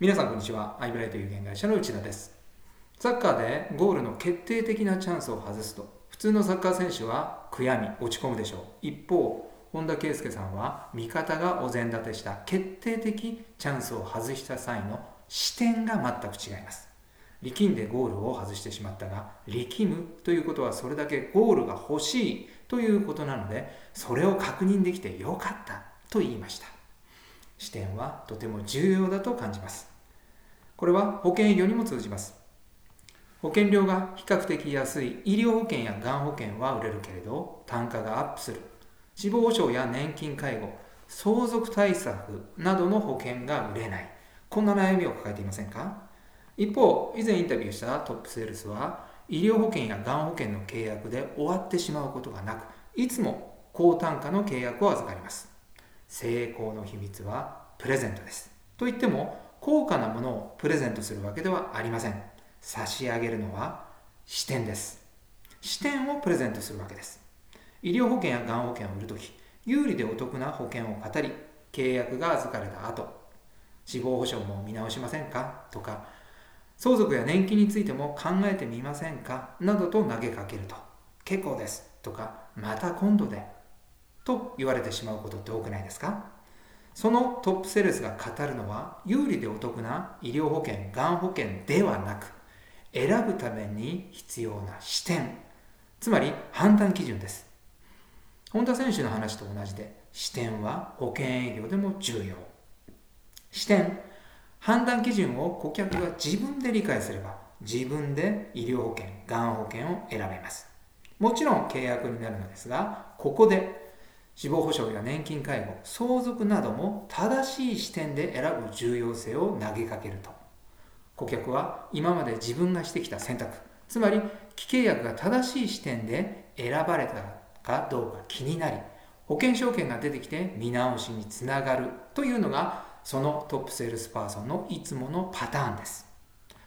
皆さんこんにちは。アイブライト有限会社の内田です。サッカーでゴールの決定的なチャンスを外すと、普通のサッカー選手は悔やみ、落ち込むでしょう。一方、本田圭佑さんは味方がお膳立てした決定的チャンスを外した際の視点が全く違います。力んでゴールを外してしまったが、力むということはそれだけゴールが欲しいということなので、それを確認できてよかったと言いました。視点はとても重要だと感じます。これは保険営業にも通じます。保険料が比較的安い医療保険やがん保険は売れるけれど単価がアップする死亡保障や年金介護相続対策などの保険が売れないこんな悩みを抱えていませんか？一方以前インタビューしたトップセールスは医療保険やがん保険の契約で終わってしまうことがなくいつも高単価の契約を預かります成功の秘密はプレゼントです。と言っても高価なものをプレゼントするわけではありません。差し上げるのは視点です。視点をプレゼントするわけです。医療保険やがん保険を売るとき有利でお得な保険を語り契約が預かれた後死亡保障も見直しませんか？とか相続や年金についても考えてみませんか？などと投げかけると結構です。とかまた今度でと言われてしまうことって多くないですか？そのトップセールスが語るのは有利でお得な医療保険、がん保険ではなく選ぶために必要な視点。つまり判断基準です。本田選手の話と同じで視点は保険営業でも重要。視点。判断基準を顧客が自分で理解すれば自分で医療保険、がん保険を選べます。もちろん契約になるのですがここで死亡保障や年金介護、相続なども正しい視点で選ぶ重要性を投げかけると。顧客は今まで自分がしてきた選択つまり既契約が正しい視点で選ばれたかどうか気になり保険証券が出てきて見直しにつながるというのがそのトップセールスパーソンのいつものパターンです。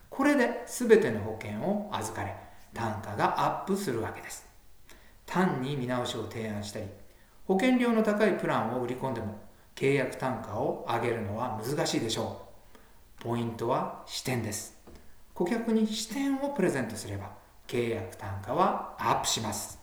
これで全ての保険を預かれ単価がアップするわけです。単に見直しを提案したり保険料の高いプランを売り込んでも契約単価を上げるのは難しいでしょう。ポイントは視点です。顧客に視点をプレゼントすれば契約単価はアップします。